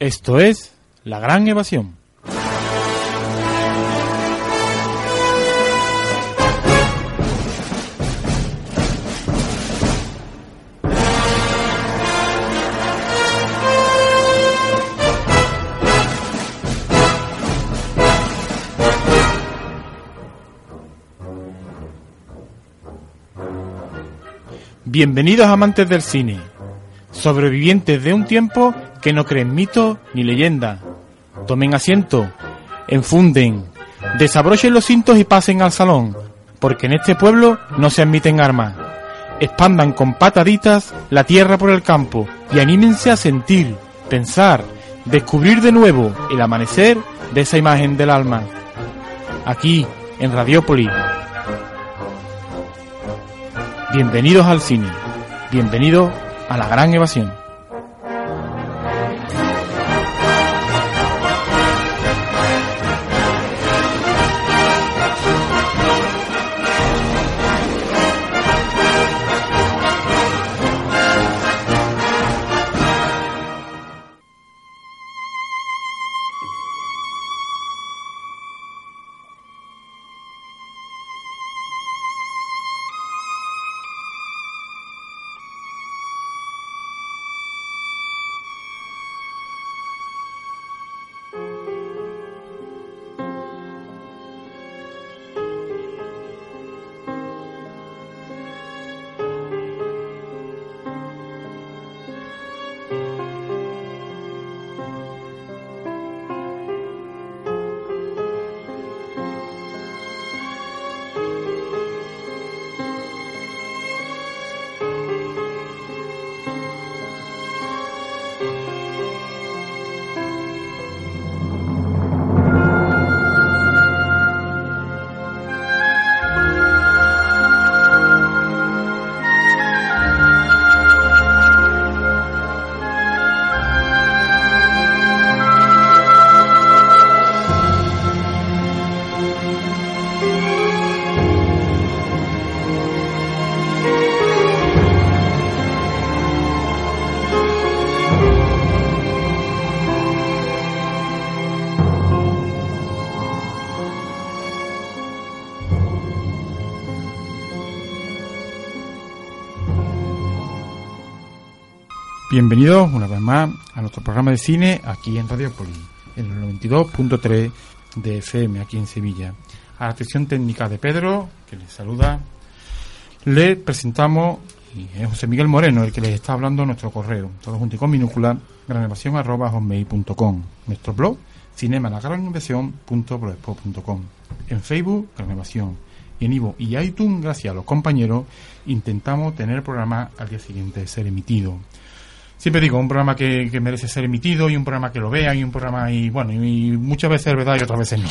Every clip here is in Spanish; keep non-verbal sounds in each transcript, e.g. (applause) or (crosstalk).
Esto es La Gran Evasión. Bienvenidos amantes del cine, sobrevivientes de un tiempo que no creen mito ni leyenda. Tomen asiento, enfunden, desabrochen los cintos y pasen al salón, porque en este pueblo no se admiten armas. Expandan con pataditas la tierra por el campo y anímense a sentir, pensar, descubrir de nuevo el amanecer de esa imagen del alma. Aquí, en Radiópolis. Bienvenidos al cine. Bienvenidos a la gran evasión. Bienvenidos una vez más a nuestro programa de cine aquí en Radio Poli, en el 92.3 de FM aquí en Sevilla. A la atención técnica de Pedro, que les saluda, le presentamos, y es José Miguel Moreno el que les está hablando nuestro correo, todo junto y con minúscula, granevación.com, nuestro blog, cinema la en Facebook, granevación, y en Ivo y iTunes, gracias a los compañeros, intentamos tener el programa al día siguiente de ser emitido siempre digo, un programa que, merece ser emitido y un programa que lo vean y un programa y bueno, y, muchas veces es verdad y otras veces no.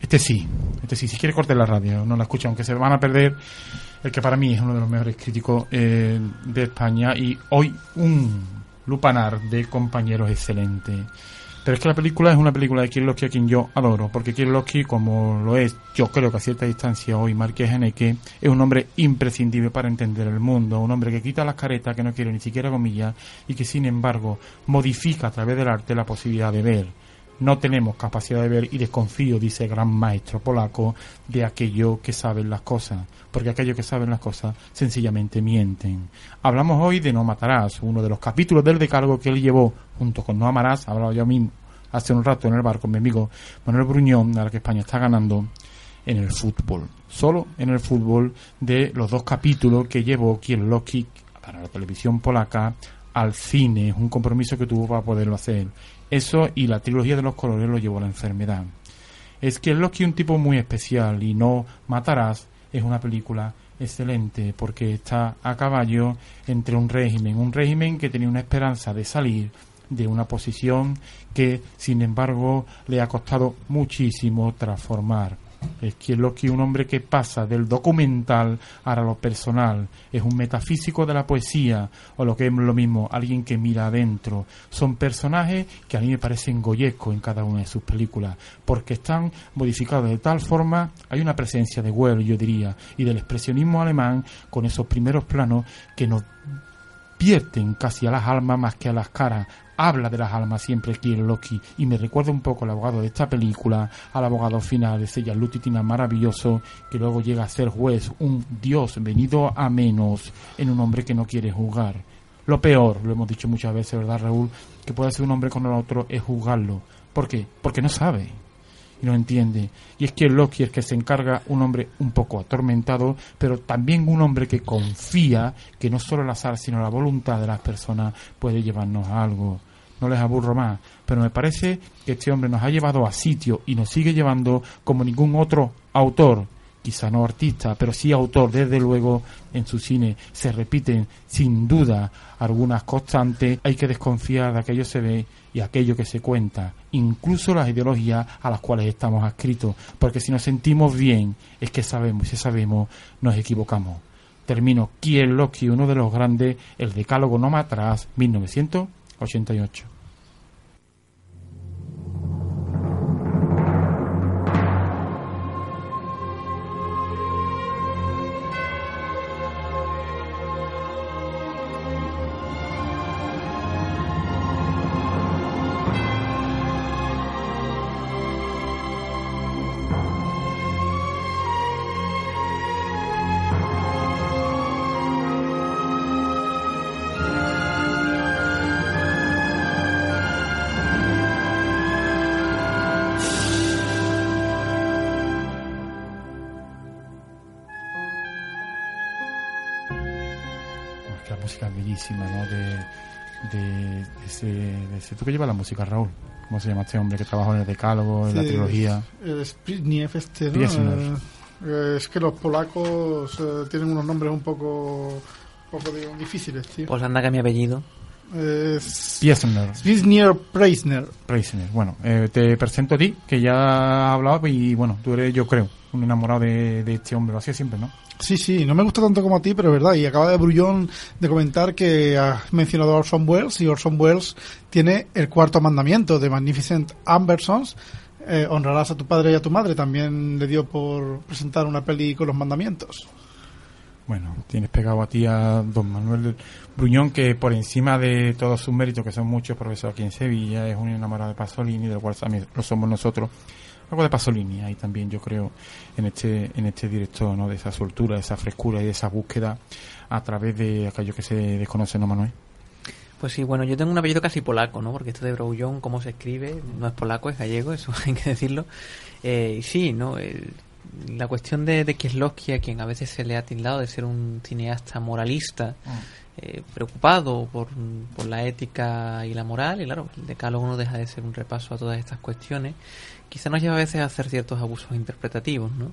Este sí, este sí, si quiere corte la radio, no la escucha, aunque se van a perder el que para mí es uno de los mejores críticos eh, de España y hoy un lupanar de compañeros excelente. Pero es que la película es una película de Kieslowski a quien yo adoro, porque Kieslowski, como lo es, yo creo que a cierta distancia hoy, Marqués Haneke, es un hombre imprescindible para entender el mundo, un hombre que quita las caretas, que no quiere ni siquiera comillas, y que sin embargo modifica a través del arte la posibilidad de ver. No tenemos capacidad de ver y desconfío, dice el gran maestro polaco, de aquello que saben las cosas, porque aquellos que saben las cosas sencillamente mienten. Hablamos hoy de No Matarás, uno de los capítulos del decálogo que él llevó junto con No Amarás, hablado yo mismo hace un rato en el bar con mi amigo Manuel Bruñón, a la que España está ganando en el fútbol. Solo en el fútbol de los dos capítulos que llevó Kielowski para la televisión polaca al cine, es un compromiso que tuvo para poderlo hacer. Eso y la trilogía de los colores lo llevó a la enfermedad. Es que Loki es un tipo muy especial y No Matarás es una película excelente porque está a caballo entre un régimen, un régimen que tenía una esperanza de salir de una posición que, sin embargo, le ha costado muchísimo transformar. Es que Loki un hombre que pasa del documental a lo personal, es un metafísico de la poesía, o lo que es lo mismo, alguien que mira adentro. Son personajes que a mí me parecen goyescos en cada una de sus películas, porque están modificados de tal forma, hay una presencia de Well, yo diría, y del expresionismo alemán con esos primeros planos que nos vierten casi a las almas más que a las caras. Habla de las almas siempre en Loki y me recuerda un poco al abogado de esta película, al abogado final, ese Lutitina maravilloso que luego llega a ser juez, un dios venido a menos en un hombre que no quiere jugar. Lo peor, lo hemos dicho muchas veces, ¿verdad, Raúl? Que puede ser un hombre con el otro es juzgarlo. ¿Por qué? Porque no sabe y no entiende. Y es que Loki es que se encarga un hombre un poco atormentado, pero también un hombre que confía que no solo el azar, sino la voluntad de las personas puede llevarnos a algo. No les aburro más, pero me parece que este hombre nos ha llevado a sitio y nos sigue llevando como ningún otro autor quizá no artista, pero sí autor, desde luego, en su cine. Se repiten, sin duda, algunas constantes. Hay que desconfiar de aquello que se ve y aquello que se cuenta, incluso las ideologías a las cuales estamos adscritos, porque si nos sentimos bien, es que sabemos, si sabemos, nos equivocamos. Termino. Kiel Loki, uno de los grandes, el Decálogo No Atrás, 1988. ¿Tú qué llevas la música, Raúl? ¿Cómo se llama este hombre que trabajó en el Decálogo, en la trilogía? Es este, ¿no? Eh, es que los polacos eh, tienen unos nombres un poco, poco difíciles, tío. Pues anda que mi apellido. Es... Piesner. Preisner. Preisner. Bueno, eh, te presento a ti, que ya ha hablado y bueno, tú eres, yo creo, un enamorado de, de este hombre. Lo hacía siempre, ¿no? Sí, sí, no me gusta tanto como a ti, pero es verdad. Y acaba de Brullón de comentar que has mencionado a Orson Welles y Orson Welles tiene el cuarto mandamiento de Magnificent Ambersons. Eh, honrarás a tu padre y a tu madre. También le dio por presentar una peli con los mandamientos. Bueno, tienes pegado a ti a don Manuel Bruñón, que por encima de todos sus méritos, que son muchos, profesor aquí en Sevilla, es un enamorado de Pasolini, del cual también lo somos nosotros algo de Pasolini ahí también yo creo en este en este director no de esa soltura de esa frescura y de esa búsqueda a través de aquello que se desconoce no Manuel pues sí, bueno, yo tengo un apellido casi polaco, ¿no? Porque esto de Brouillon, cómo se escribe, no es polaco, es gallego, eso (laughs) hay que decirlo. Eh, sí, ¿no? La cuestión de, de Kieslowski, a quien a veces se le ha tildado de ser un cineasta moralista, ah. eh, preocupado por, por, la ética y la moral, y claro, el decálogo no deja de ser un repaso a todas estas cuestiones quizá nos lleva a veces a hacer ciertos abusos interpretativos, ¿no?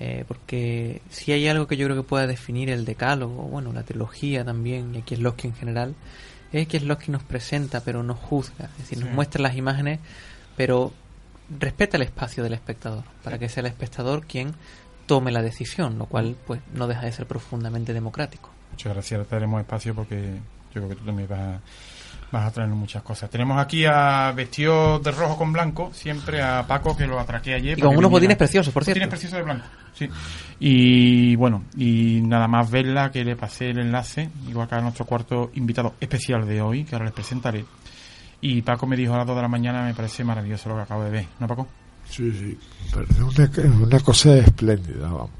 Eh, porque si hay algo que yo creo que pueda definir el decálogo, bueno, la trilogía también, y aquí es Losky en general, es que es Losky nos presenta pero no juzga, es decir, nos muestra las imágenes pero respeta el espacio del espectador, para que sea el espectador quien tome la decisión, lo cual pues no deja de ser profundamente democrático. Muchas gracias, tenemos espacio porque yo creo que tú también vas a Vas a traernos muchas cosas. Tenemos aquí a vestido de rojo con blanco, siempre a Paco que lo atraqué ayer. Y con unos botines preciosos, por cierto. Botines preciosos de blanco, sí. Y bueno, y nada más verla que le pasé el enlace, igual que a nuestro cuarto invitado especial de hoy, que ahora les presentaré. Y Paco me dijo a las 2 de la mañana, me parece maravilloso lo que acabo de ver, ¿no, Paco? Sí, sí, parece una, una cosa espléndida, vamos.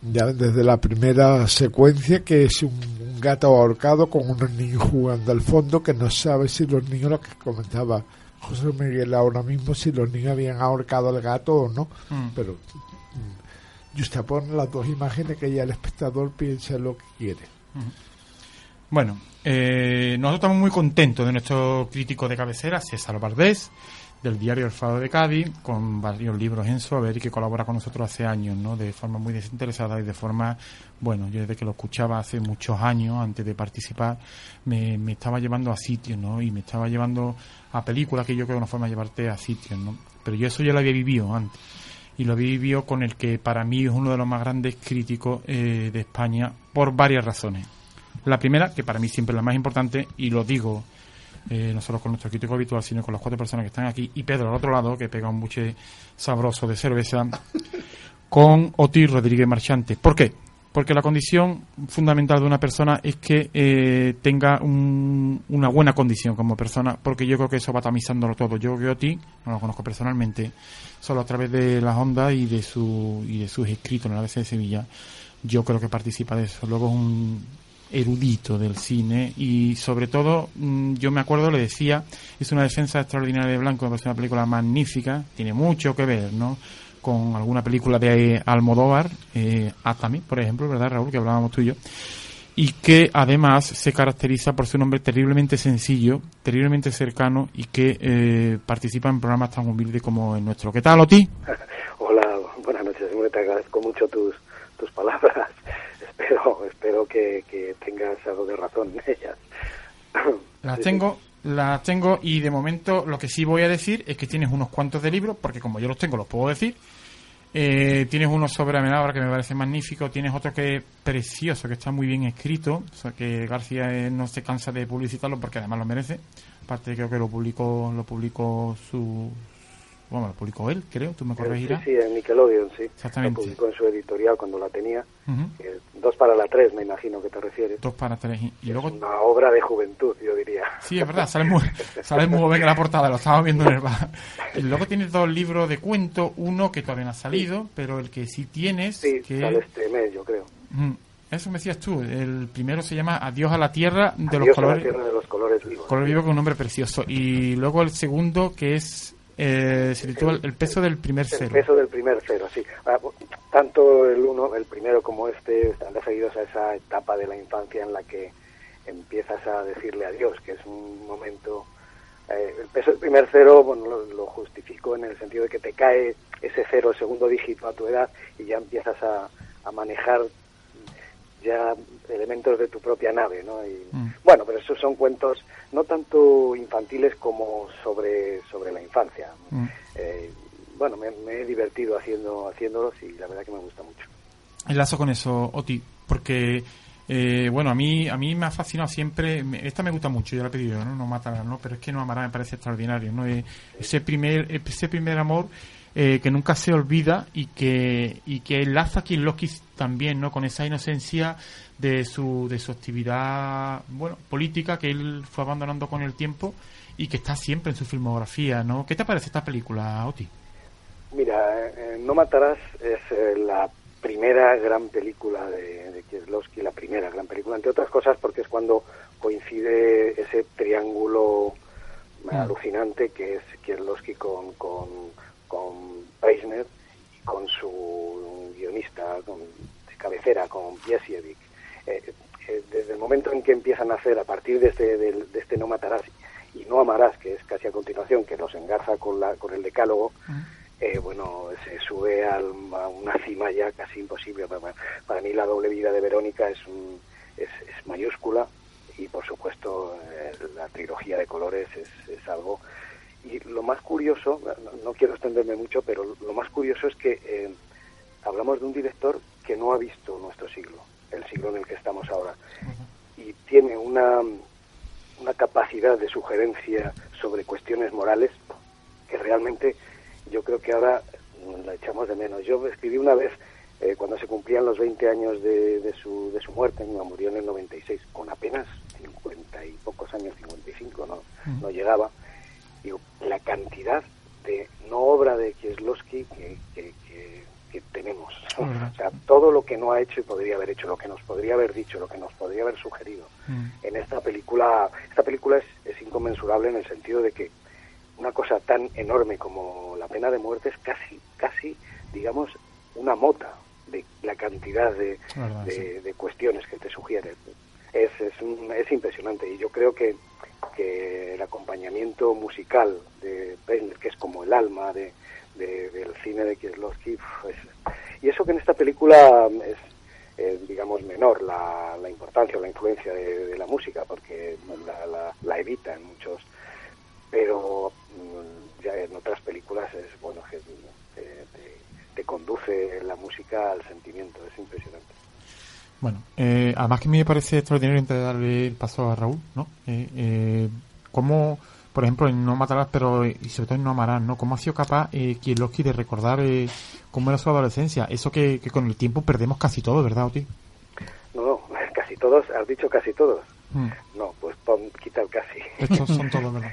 Ya desde la primera secuencia, que es un gato ahorcado con unos niños jugando al fondo que no sabe si los niños, lo que comentaba José Miguel ahora mismo, si los niños habían ahorcado al gato o no. Mm. Pero mm, usted pone las dos imágenes que ya el espectador piensa lo que quiere. Mm. Bueno, eh, nosotros estamos muy contentos de nuestro crítico de cabecera, César Valdés, del diario El Fado de Cádiz, con varios libros en su haber y que colabora con nosotros hace años, ¿no? De forma muy desinteresada y de forma, bueno, yo desde que lo escuchaba hace muchos años, antes de participar, me, estaba llevando a sitios, ¿no? Y me estaba llevando a películas que yo creo que una forma llevarte a sitios, ¿no? Pero yo eso ya lo había vivido antes. Y lo había vivido con el que para mí es uno de los más grandes críticos eh, de España por varias razones. La primera, que para mí siempre es la más importante, y lo digo eh, no solo con nuestro crítico habitual, sino con las cuatro personas que están aquí, y Pedro al otro lado, que pega un buche sabroso de cerveza, (laughs) con Otir Rodríguez Marchante. ¿Por qué? Porque la condición fundamental de una persona es que eh, tenga una buena condición como persona, porque yo creo que eso va tamizándolo todo. Yo creo que Otir, no lo conozco personalmente, solo a través de las ondas y de, su, y de sus escritos en la ABC de Sevilla, yo creo que participa de eso. Luego es un erudito del cine y sobre todo mm, yo me acuerdo le decía es una defensa extraordinaria de Blanco es una película magnífica tiene mucho que ver no con alguna película de Almodóvar eh, Atami por ejemplo verdad Raúl que hablábamos tú y yo. Y que además se caracteriza por ser un hombre terriblemente sencillo terriblemente cercano y que eh, participa en programas tan humildes como el nuestro. ¿qué tal Oti? (laughs) Hola buenas noches. Te agradezco mucho tus tus palabras espero, espero que, tengas algo de razón en (laughs) ellas. Las tengo, las tengo y de momento lo que sí voy a decir es que tienes unos cuantos de libros, porque como yo los tengo los puedo decir. Eh, tienes uno sobre Amenábar que me parece magnífico, tienes otro que es precioso, que está muy bien escrito, o sea que García eh, no se cansa de publicitarlo porque además lo merece. Aparte creo que lo publicó, lo publicó su, bueno, lo publicó él, creo, tú me corregirás. Sí, sí, en Nickelodeon, sí. Exactamente. Lo publicó en su editorial cuando la tenía. dos para la tres, me imagino que te refieres. Dos para tres. Y, luego... Una obra de juventud, yo diría. Sí, es verdad, sale muy, (laughs) sale muy bien en la portada, lo estaba viendo en el bar. Y luego tienes dos libros de cuento, uno que todavía no ha salido, pero el que sí tienes... Sí, que... sale este mes, yo creo. Eso me decías tú. El primero se llama Adiós a la Tierra de los colores. A la tierra de los colores vivos. Color vivo con un nombre precioso. Y luego el segundo que es eh, se titula el, peso del primer cero. El peso del primer cero, sí. Ah, tanto el uno, el primero como este están referidos a esa etapa de la infancia en la que empiezas a decirle adiós, que es un momento... Eh, el peso del primer cero, bueno, lo, justifico en el sentido de que te cae ese cero, el segundo dígito a tu edad y ya empiezas a, a manejar ya elementos de tu propia nave, ¿no? Y, mm. Bueno, pero esos son cuentos no tanto infantiles como sobre, sobre la infancia. Mm. Eh, bueno, me, he divertido haciendo haciéndolos y la verdad que me gusta mucho. Enlazo con eso, Oti, porque eh, bueno, a mí a mí me ha fascinado siempre, esta me gusta mucho, yo la he pedido, ¿no? No matará, ¿no? Pero es que no amará me parece extraordinario, ¿no? Eh, ese primer ese primer amor eh, que nunca se olvida y que, y que enlaza a Loki también, ¿no? Con esa inocencia de su, de su actividad, bueno, política que él fue abandonando con el tiempo y que está siempre en su filmografía, ¿no? ¿Qué te parece esta película, Oti? Mira, eh, No Matarás es eh, la primera gran película de, de Kieslowski, la primera gran película, entre otras cosas porque es cuando coincide ese triángulo mm. alucinante que es Kieslowski con, con con Preisner y con su guionista de cabecera, con Piesiewicz. Eh, eh, desde el momento en que empiezan a hacer, a partir de este, de, este No Matarás y No Amarás, que es casi a continuación, que los engarza con, la, con el decálogo, eh, bueno, se sube a una cima ya casi imposible. Para, mí la doble vida de Verónica es, es, mayúscula y por supuesto la trilogía de colores es, es algo y lo más curioso, no, quiero extenderme mucho, pero lo más curioso es que eh, hablamos de un director que no ha visto nuestro siglo, el siglo en el que estamos ahora, y tiene una, una capacidad de sugerencia sobre cuestiones morales que realmente yo creo que ahora la echamos de menos. Yo escribí una vez, eh, cuando se cumplían los 20 años de, de, su, de su muerte, murió en el 96, con apenas 50 y pocos años, 55, no, no llegaba, digo, la cantidad de no obra de Kieslowski que, que, tenemos. O sea, todo lo que no ha hecho y podría haber hecho, lo que nos podría haber dicho, lo que nos podría haber sugerido mm. en esta película. Esta película es, es inconmensurable en el sentido de que una cosa tan enorme como la pena de muerte es casi, casi, digamos, una mota de la cantidad de, de, cuestiones que te sugiere. Es, es, es impresionante y yo creo que que el acompañamiento musical de que es como el alma de, del cine de Kieslowski, y eso que en esta película es, digamos, menor la, la, importancia o la influencia de, la música, porque la, la, evita en muchos, pero mm, ya en otras películas es bueno que te, conduce la música al sentimiento, es impresionante. Bueno, eh, además que me parece extraordinario antes de darle el paso a Raúl, ¿no? Eh, eh, ¿Cómo por ejemplo, en No Matarás, pero y sobre todo en No Amarás, ¿no? ¿Cómo ha sido capaz eh, Kieslowski de recordar eh, cómo era su adolescencia? Eso que, con el tiempo perdemos casi todo, ¿verdad, Oti? No, no, casi todos, has dicho casi todos. Mm. No, pues pon, quita el casi. Estos son (laughs) todos, ¿verdad?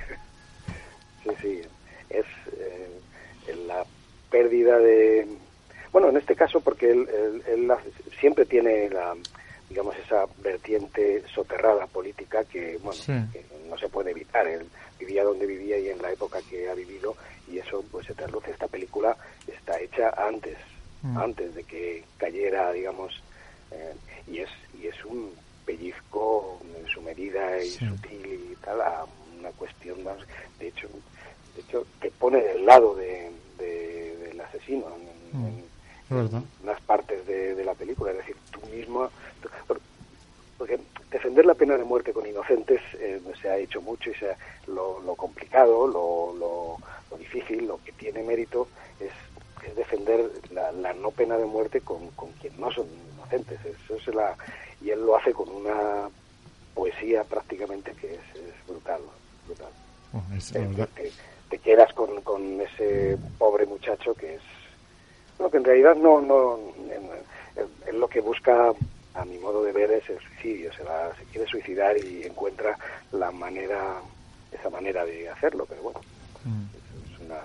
sí, sí, es eh, la pérdida de... Bueno, en este caso porque él, él, siempre tiene la digamos esa vertiente soterrada política que bueno que no se puede evitar él vivía donde vivía y en la época que ha vivido y eso pues se traduce esta película está hecha antes mm. antes de que cayera digamos eh, y es y es un pellizco en su medida y sutil y tal a una cuestión más de hecho de hecho te pone del lado de, del asesino en, mm. Unas partes de, la película es decir tú mismo porque defender la pena de muerte con inocentes eh, se ha hecho mucho y se lo, complicado, lo, lo, difícil, lo que tiene mérito es, defender la, no pena de muerte con, con quien no son inocentes. Eso es la, y él lo hace con una poesía prácticamente que es, brutal. brutal. Eh, te, te, quedas con, con ese pobre muchacho que es... Bueno, que en realidad no... no es lo que busca a mi modo de ver, es el suicidio. Se, va, se quiere suicidar y encuentra la manera, esa manera de hacerlo, pero bueno, mm. es una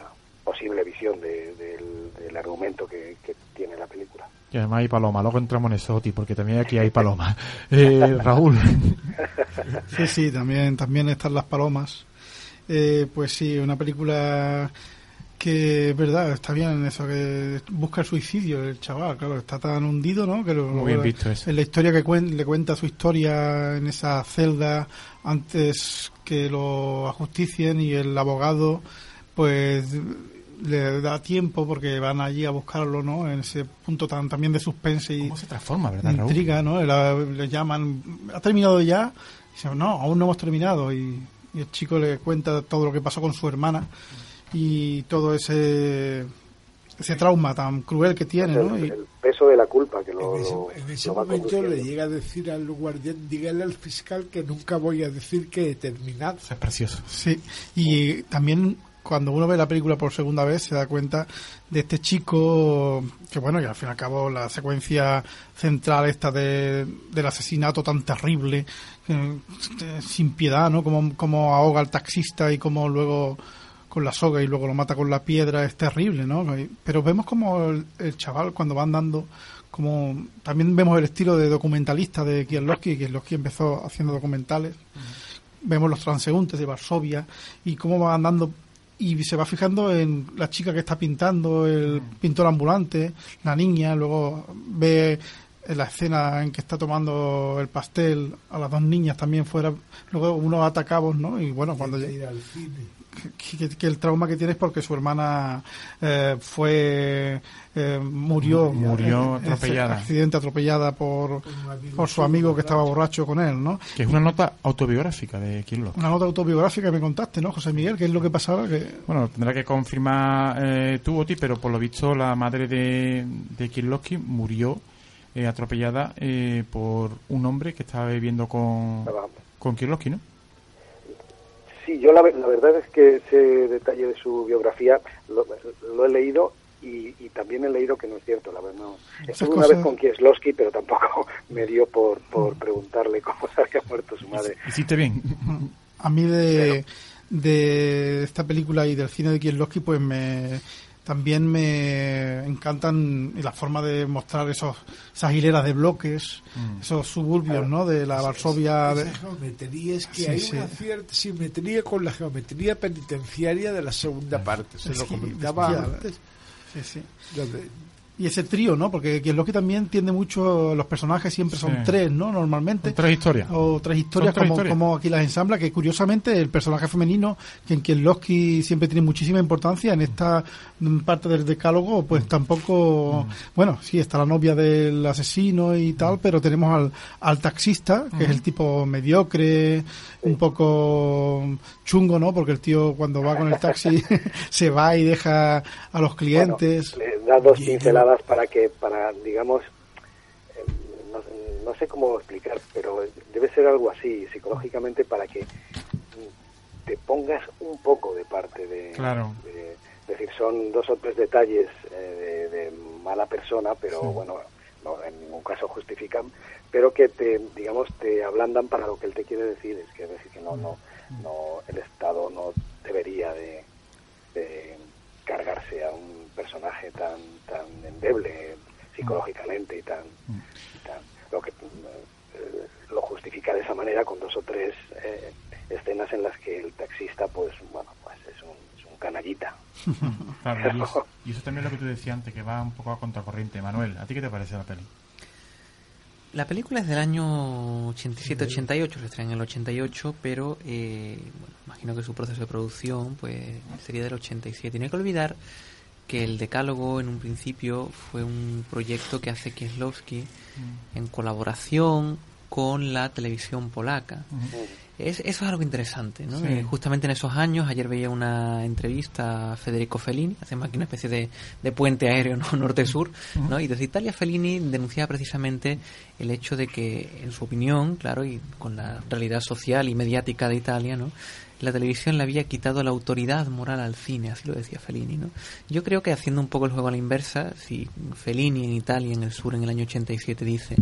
posible visión del, argumento que, tiene la película. Y además hay paloma, luego entramos en eso, porque también aquí hay paloma. (laughs) Eh, Raúl. Sí, sí, también, también están las palomas. Eh, pues sí, una película que es verdad, está bien eso, que busca el suicidio el chaval, claro, está tan hundido, ¿no? Que lo, bien visto eso. En la historia que le cuenta su historia en esa celda antes que lo ajusticien y el abogado, pues le da tiempo porque van allí a buscarlo, ¿no? En ese punto tan también de suspense y ¿Cómo se transforma, verdad, intriga, ¿no? Le, llaman, ¿ha terminado ya? Y dice, no, aún no hemos terminado y, y el chico le cuenta todo lo que pasó con su hermana y todo ese ese trauma tan cruel que tiene, el, ¿no? El peso de la culpa que lo. En ese, momento le llega a decir al guardián, dígale al fiscal que nunca voy a decir que he terminado. es precioso. Sí, y también cuando uno ve la película por segunda vez se da cuenta de este chico que bueno y al fin y al cabo la secuencia central esta de, del asesinato tan terrible sin piedad no como, como ahoga al taxista y como luego con la soga y luego lo mata con la piedra es terrible, ¿no? Pero vemos como el, chaval cuando va andando, como también vemos el estilo de documentalista de Kieslowski, Kieslowski empezó haciendo documentales, vemos los transeúntes de Varsovia y cómo va andando y se va fijando en la chica que está pintando, el pintor ambulante, la niña, luego ve la escena en que está tomando el pastel a las dos niñas también fuera, luego uno ata cabos, ¿no? Y bueno, cuando llega al cine que, el trauma que tiene es porque su hermana eh, fue eh, murió murió atropellada. accidente atropellada por, por su amigo que estaba borracho con él no que es una nota autobiográfica de Kirlo una nota autobiográfica que me contaste no José Miguel qué es lo que pasaba que bueno tendrá que confirmar eh, tú Oti pero por lo visto la madre de de murió eh, atropellada por un hombre que estaba viviendo con con Kirloski ¿no Sí, yo la, verdad es que ese detalle de su biografía lo, he leído y, también he leído que no es cierto, la verdad. No. Estuve una vez con Kieslowski, pero tampoco (laughs) me dio por, por preguntarle cómo se había muerto su madre. Hiciste bien. A mí de, de esta película y del cine de Kieslowski, pues me también me encantan la forma de mostrar esos, esas hileras de bloques, mm. esos suburbios, ¿no? De la Varsovia. de... geometría es que hay una cierta simetría con la geometría penitenciaria de la segunda parte. Se lo comentaba antes. Y ese trío, ¿no? Porque Kieslowski también tiende mucho, los personajes siempre son Sí. tres, ¿no? Normalmente. Tres historias. O tres historias, tres como, historias. como aquí las ensambla, que curiosamente el personaje femenino, que en Kieslowski siempre tiene muchísima importancia, en esta mm, parte del decálogo, Mm. pues tampoco. Bueno, sí, está la novia del asesino y tal, Mm. pero tenemos al, al taxista, que es el tipo mediocre, un poco chungo, ¿no? Porque el tío cuando va con el taxi (laughs) se va y deja a los clientes. Bueno, le da dos pinceladas para que, para, digamos, eh, no, no sé cómo explicar, pero debe ser algo así psicológicamente para que te pongas un poco de parte de, Claro. de- es decir, son dos o tres detalles eh, de, de mala persona, pero Sí. bueno, no, en ningún caso justifican, pero que te, digamos, te ablandan para lo que él te quiere decir, es que es decir que no, no, no, el Estado no debería de, de cargarse a un personaje tan, tan endeble psicológicamente y tan, y tan- lo que eh, lo justifica de esa manera con dos o tres eh, escenas en las que el taxista, pues bueno, pues es un, es un canallita. (laughs) Claro, y, eso, (laughs) y eso también es lo que tú decías antes, que va un poco a contracorriente. Manuel, ¿a ti qué te parece la peli? La película es del año 87-88, se estrena en el 88, pero eh, bueno, imagino que su proceso de producción pues sería del 87. Y no hay que olvidar que el Decálogo en un principio fue un proyecto que hace Kieslowski en colaboración con la televisión polaca. Es, eso es algo interesante, ¿no? Sí. Eh, justamente en esos años, ayer veía una entrevista a Federico Fellini, hacemos aquí una especie de, de puente aéreo ¿no? (laughs) norte-sur, ¿no? y desde Italia Fellini denunciaba precisamente el hecho de que, en su opinión, claro, y con la realidad social y mediática de Italia, ¿no? La televisión le había quitado la autoridad moral al cine, así lo decía Fellini, ¿no? Yo creo que haciendo un poco el juego a la inversa, si Fellini en Italia, en el sur, en el año 87 dice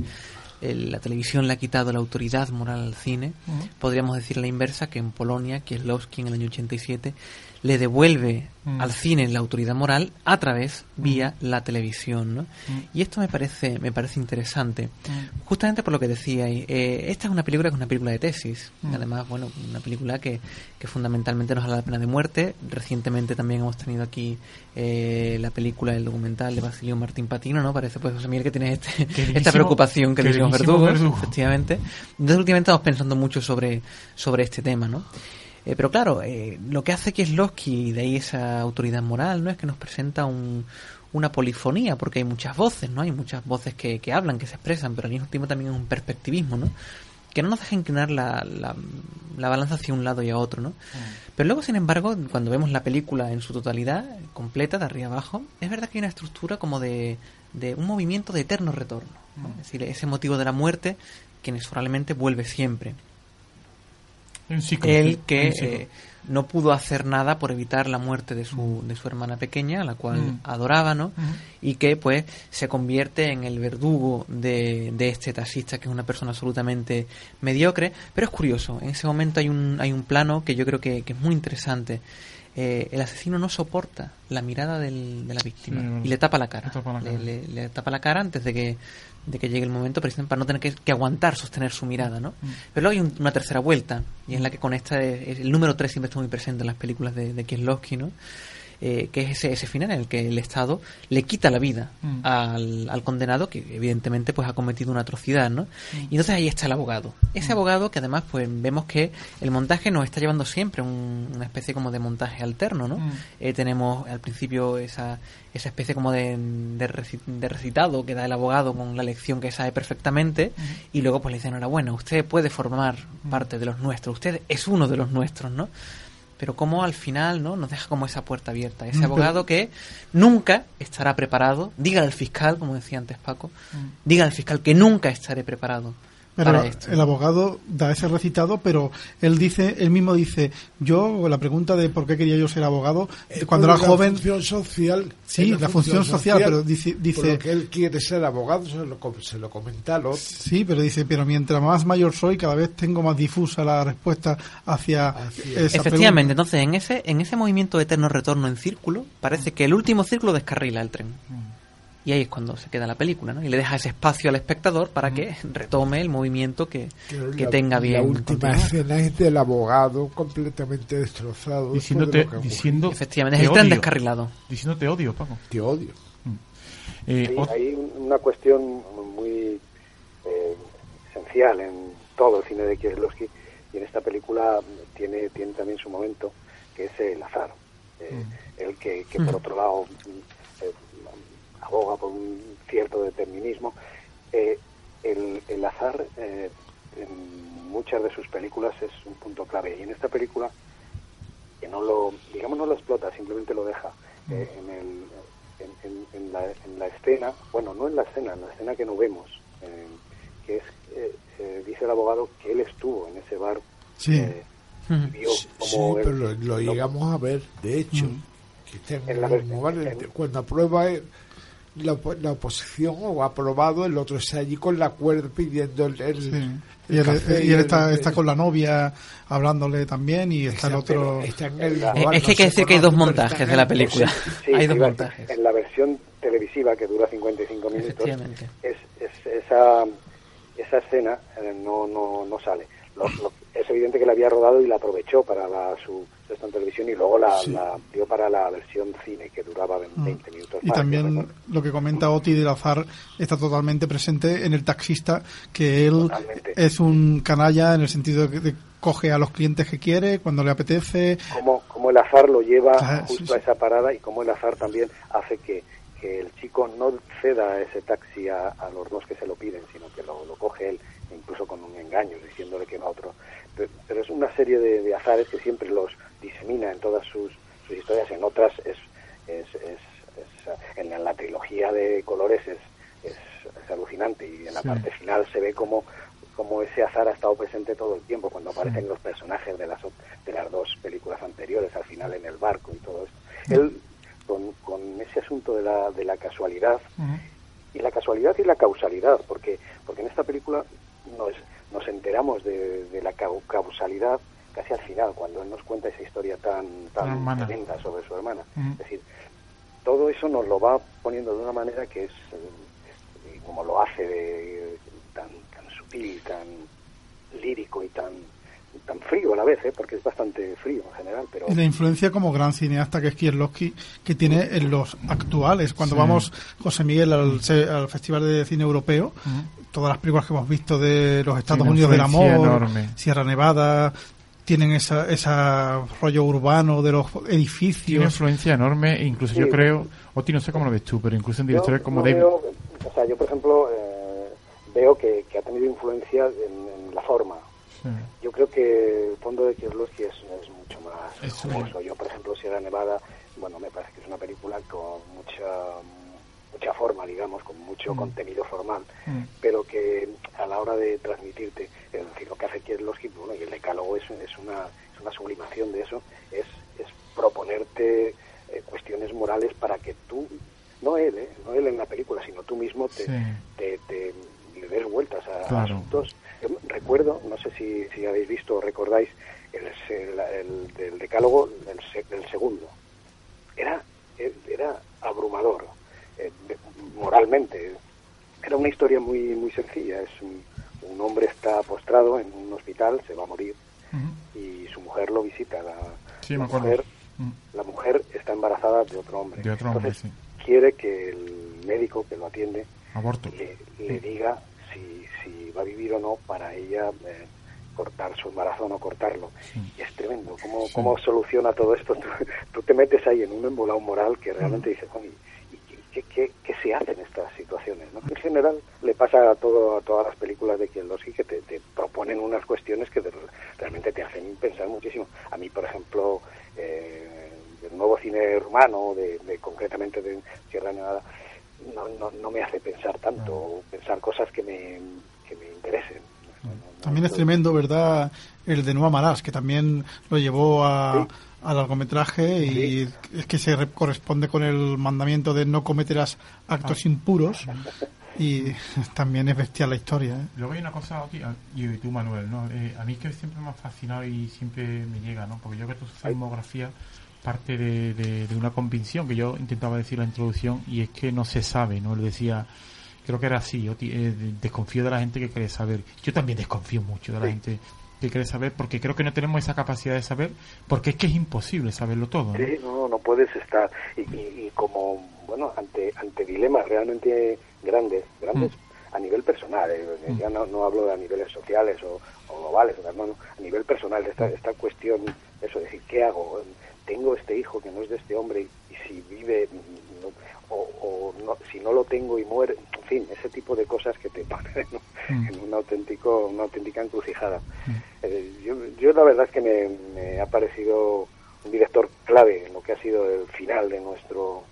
el- la televisión le ha quitado la autoridad moral al cine, podríamos decir a la inversa que en Polonia, Kieslowski en el año 87 le devuelve Mm. al cine la autoridad moral a través vía la televisión, ¿no? Y esto me parece me parece interesante, justamente por lo que decíais. eh, esta es una película que es una película de tesis, además, bueno, una película que, que fundamentalmente nos habla de la pena de muerte. Recientemente también hemos tenido aquí eh, la película, el documental de Basilio Martín Patino, ¿no? Parece pues José Miguel que tiene este, esta preocupación que le verdugos, verdugo. efectivamente. Entonces últimamente estamos pensando mucho sobre, sobre este tema, ¿no? Eh, pero claro, eh, lo que hace Kieslowski, y de ahí esa autoridad moral, ¿no? Es que nos presenta un, una polifonía, porque hay muchas voces, ¿no? Hay muchas voces que, que hablan, que se expresan, pero al mismo tiempo también es un perspectivismo, ¿no? Que no nos deja inclinar la, la, la balanza hacia un lado y a otro, ¿no? Pero luego, sin embargo, cuando vemos la película en su totalidad, completa, de arriba abajo, es verdad que hay una estructura como de, de un movimiento de eterno retorno. ¿no? Es decir, ese motivo de la muerte que inexorablemente vuelve siempre ciclo, él que eh, no pudo hacer nada por evitar la muerte de su, de su hermana pequeña, a la cual Mm. adoraba, ¿no? Y que pues se convierte en el verdugo de, de este taxista, que es una persona absolutamente mediocre. Pero es curioso, en ese momento hay un, hay un plano que yo creo que, que es muy interesante. Eh, el asesino no soporta la mirada del- de la víctima Sí, y le tapa la cara. le tapa la Le- cara. le- le tapa la cara antes de que, de que llegue el momento, precisamente para no tener que, que aguantar, sostener su mirada, ¿no? Pero luego hay un- una tercera vuelta, y es la que conecta, es- el número 3 siempre está muy presente en las películas de, de Kieslowski, ¿no? Eh, que es ese, ese final en el que el Estado le quita la vida Mm. al, al condenado que evidentemente pues ha cometido una atrocidad, ¿no? Y entonces ahí está el abogado. Ese abogado que además pues vemos que el montaje nos está llevando siempre un- una especie como de montaje alterno, ¿no? Mm. Eh, tenemos al principio esa, esa especie como de, de recitado que da el abogado con la lección que sabe perfectamente y luego pues le dicen enhorabuena, usted puede formar parte de los nuestros, usted es uno de los nuestros, ¿no? Pero como al final, ¿no? Nos deja como esa puerta abierta. Ese Mm, abogado que nunca estará preparado. Diga al fiscal, como decía antes Paco, diga al fiscal que nunca estaré preparado Pero para esto. el abogado da ese recitado, pero él dice, él mismo dice, yo, la pregunta de por qué quería yo ser abogado, Es cuando era la joven, función social, Sí, la función social, pero dice- por dice- lo que él quiere ser abogado, se lo, se lo comenta al otro. sí, pero dice, pero mientras más mayor soy, cada vez tengo más difusa la respuesta hacia Hacia- esa Efectivamente, pregunta. entonces en ese, en ese movimiento de eterno retorno en círculo, parece que el último círculo descarrila el tren. Y ahí es cuando se queda la película, ¿no? Y le deja ese espacio al espectador para que retome el movimiento que, que la- tenga bien. La última escena es del abogado completamente destrozado. de Diciéndote, diciendo Efectivamente, te es el tren odio. descarrilado. Diciendo te odio, Paco. Te odio. Eh, Sí, ot- hay un- una cuestión muy eh, esencial en todo el cine de Kieslowski y en esta película tiene, tiene también su momento, que es el azar. Eh, El que, que por otro lado mm, eh, aboga por un cierto determinismo. Eh, el, el azar eh, en muchas de sus películas es un punto clave y en esta película que no lo, digamos, no lo explota, simplemente lo deja eh, en, el, en, en- en la, en la escena, bueno, no en la escena, en la escena que no vemos, eh, que es, dice el abogado que él estuvo en ese bar Sí. y vio Sí, cómo él- pero lo, lo llegamos a ver, de hecho, que está en la bar, cuando aprueba la, op- la oposición o aprobado, el otro está allí con la cuerda pidiendo el, el- Sí. el Y él, café y él el- está, está con la novia hablándole también y está el otro... Está en el Eh, es que hay que decir que hay dos montajes de la el- película. Sí, hay dos montajes. En la versión televisiva que dura 55 minutos, es, es- esa, esa escena eh, no, no, no sale. Lo- lo- que la había rodado y la aprovechó para la, su puesta en televisión y luego la, Sí. la dio para la versión cine que duraba 20 minutos. Mm. Y más, también lo que comenta Oti del azar está totalmente presente en el taxista, que él Totalmente. es un canalla en el sentido de que coge a los clientes que quiere cuando le apetece. cómo, cómo el azar lo lleva justo sí. a esa parada y cómo el azar también hace que, que el chico no ceda ese taxi a, a los dos que se lo piden, sino que lo, lo coge él, incluso con un engaño, diciéndole que va a otro. Pero, es una serie de, de azares que siempre los disemina en todas sus, sus historias, en otras es, es, es- es- en la, la trilogía de colores es, es, es alucinante. Y en la Sí. parte final se ve como como ese azar ha estado presente todo el tiempo cuando aparecen los personajes de las de las dos películas anteriores al final en el barco y todo esto. Él con, con ese asunto de la, de la casualidad y la casualidad y la causalidad porque porque en esta película nos, nos enteramos de, de la cau- causalidad casi al final cuando él nos cuenta esa historia tan tan tremenda sobre su hermana. Es decir todo eso nos lo va poniendo de una manera que es eh, como lo hace de, tan tan sutil tan lírico y tan tan frío a la vez ¿eh? porque es bastante frío en general pero Y la influencia como gran cineasta que es Kieslowski que tiene en los actuales. Cuando Sí. vamos, José Miguel, al, se- al Festival de Cine Europeo, todas las películas que hemos visto de los Estados Unidos del amor, enorme. Sierra Nevada, tienen esa, esa rollo urbano de los Tiene edificios. influencia enorme, e incluso Sí. yo creo, Oti, no sé cómo lo ves tú, pero incluso en Yo directores como no David. veo- o sea, yo por ejemplo eh, veo que, que ha tenido influencia en, en la forma. Sí. Yo creo que el fondo de Kieslowski es, es mucho más Es. Yo, por ejemplo, Sierra Nevada, bueno, me parece que es una película con mucha mucha forma, digamos, con mucho contenido formal, Mm. pero que a la hora de transmitirte, es decir, lo que hace Kieslowski, bueno, y el decálogo es, es una es una sublimación de eso, es, es proponerte eh, cuestiones morales para que tú, no él, ¿eh? no él en la película, sino tú mismo te, Sí. te, te- le des vueltas a, a Claro. asuntos. Yo recuerdo, no sé si, si habéis visto o recordáis, el, el, el del decálogo del, se- del segundo. Era, era abrumador, eh, moralmente. Era una historia muy, muy sencilla. Es un, un hombre está postrado en un hospital, se va a morir, y su mujer lo visita. La, Sí, mujer, Mm. la mujer está embarazada de otro hombre. De otro hombre, Entonces, sí. quiere que el médico que lo atiende Aborto. le, le diga si, si va a vivir o no para ella eh, cortar su embarazo o no cortarlo. Sí. Y es tremendo cómo, soluciona todo esto. Tú, (laughs) tú te metes ahí en un embolado moral que realmente dices, "Coño, ¿y qué, qué, qué- qué se hace en estas situaciones? ¿no? En general le pasa a, todo, a todas las películas de Kieslowski que te, te proponen unas cuestiones que de- realmente te hacen pensar muchísimo. A mí, por ejemplo, eh, el nuevo cine rumano, de, de- concretamente de Sierra Nevada, no, no, no me hace pensar tanto, o pensar cosas que me, que me interesen. No, no, no, También es no- tremendo, ¿verdad? El de No Amarás, que también lo llevó a, Sí. al largometraje y es que se re- corresponde con el mandamiento de no cometerás actos impuros (laughs) y (laughs) también es bestial la historia. ¿eh? Luego hay una cosa, Oti, a- y tú, Manuel, ¿no? Eh, a mí que siempre me ha fascinado y siempre me llega, ¿no? Porque yo creo que tu filmografía parte de, de- de una convicción que yo intentaba decir en la introducción y es que no se sabe, ¿no? Él decía, creo que era así, Oti, eh, de- desconfío de la gente que quiere saber. Yo también desconfío mucho de la Sí. gente que quiere saber porque creo que no tenemos esa capacidad de saber porque es que es imposible saberlo todo, ¿no? Sí, no, no puedes estar. Y, y- y como bueno, ante, ante dilemas realmente grandes, grandes mm. a nivel personal, eh, mm. ya no, no hablo de a niveles sociales o, globales, a nivel personal, esta, esta cuestión, eso, decir, ¿qué hago? Tengo este hijo que no es de este hombre y, si vive, o, no, si no lo tengo y muere, en fin, ese tipo de cosas que te (laughs) ponen mm. en un auténtico, una auténtica encrucijada. Eh, yo, yo la verdad es que me, me ha parecido un director clave en lo que ha sido el final de nuestro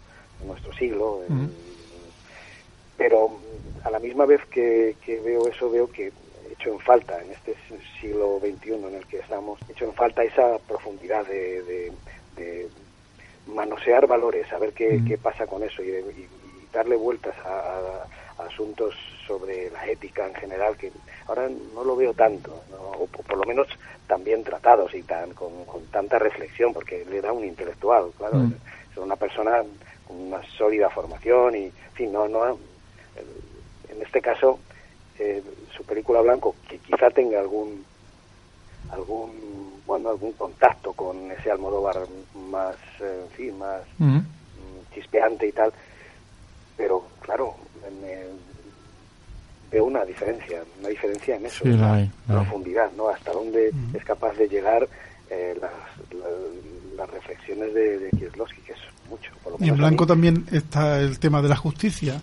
nuestro siglo. Pero a la misma vez que, veo eso, veo que he hecho en falta en este siglo XXI en el que estamos, he hecho en falta esa profundidad de, manosear valores, saber qué, qué pasa con eso y, darle vueltas a, asuntos sobre la ética en general, que ahora no lo veo tanto, o por, lo menos tan bien tratados y tan con, tanta reflexión, porque le da un intelectual, claro, es una persona una sólida formación y, en fin, no, no, en este caso, eh, su película Blanco, que quizá tenga algún, algún, bueno, algún contacto con ese Almodóvar más, eh, en fin, más mm, chispeante y tal, pero claro, veo una diferencia, una diferencia en eso, en la, profundidad, ¿no? Hasta dónde es capaz de llegar eh, las, las, reflexiones de, de Kieslowski, que es mucho. y en blanco también está el tema de la justicia,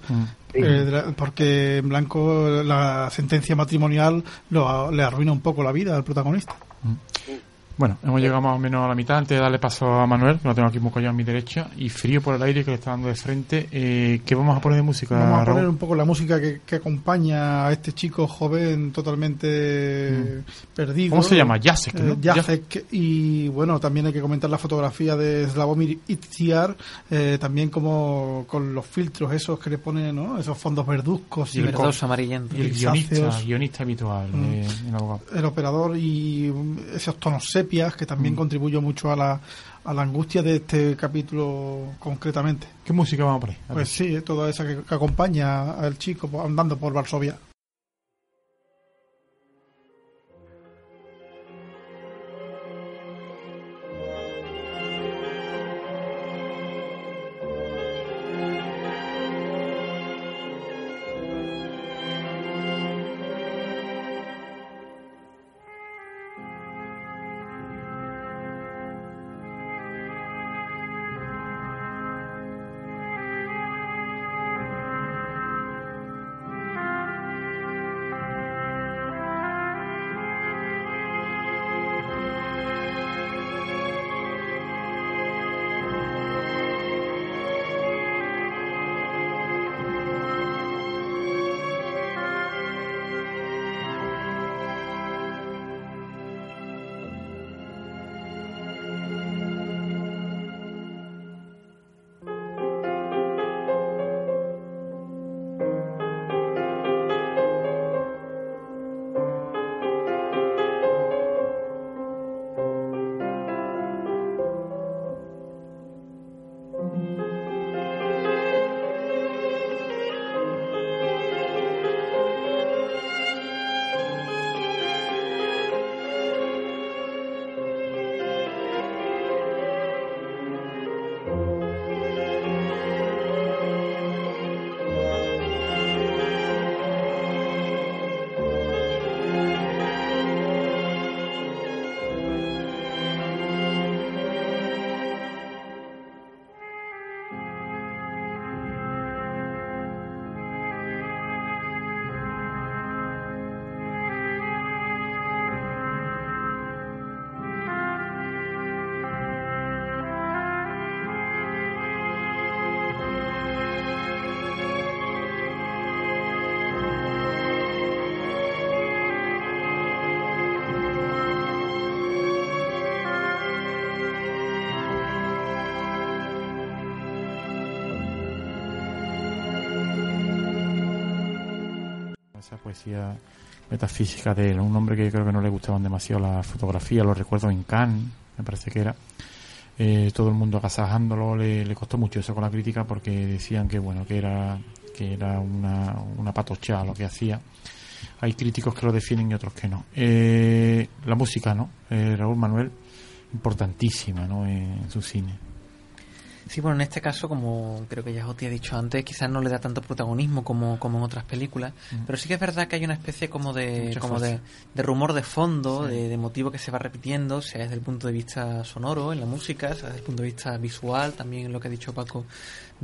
eh, porque en blanco la sentencia matrimonial lo, le arruina un poco la vida al protagonista. Mm. Bueno, hemos llegado más o menos a la mitad. Antes de darle paso a Manuel, que lo tengo aquí muy collado a mi derecha, y frío por el aire que le está dando de frente. Eh, ¿Qué vamos a poner de música? Vamos a poner un poco la música que, acompaña a este chico joven totalmente mm. perdido. ¿Cómo se llama? Jacek, ¿no? Eh, y bueno, también hay que comentar la fotografía de Slavomir Itziar, eh, también como con los filtros esos que le ponen, ¿no? Esos fondos verduzcos y, y verdosos amarillentos. Y el guionista, guionista habitual. Mm. el operador y esos tonos secos que también mm. contribuyó mucho a la, a la angustia de este capítulo concretamente. ¿Qué música vamos a poner? pues sí, toda esa que, que acompaña al chico andando por Varsovia. Metafísica de un hombre que creo que no le gustaban demasiado la fotografía, lo recuerdo en Cannes, me parece que era. Eh, todo el mundo agasajándolo, le, costó mucho eso con la crítica porque decían que bueno que era que era una, una patocha lo que hacía. Hay críticos que lo definen y otros que no. Eh, la música, ¿no? Eh, Raúl Manuel, importantísima, ¿no? En, su cine. Sí, bueno, en este caso, como creo que ya os he dicho antes, quizás no le da tanto protagonismo como, como en otras películas, pero sí que es verdad que hay una especie como de, como de, rumor de fondo, de, motivo que se va repitiendo, sea desde el punto de vista sonoro, en la música, sea desde el punto de vista visual, también en lo que ha dicho Paco,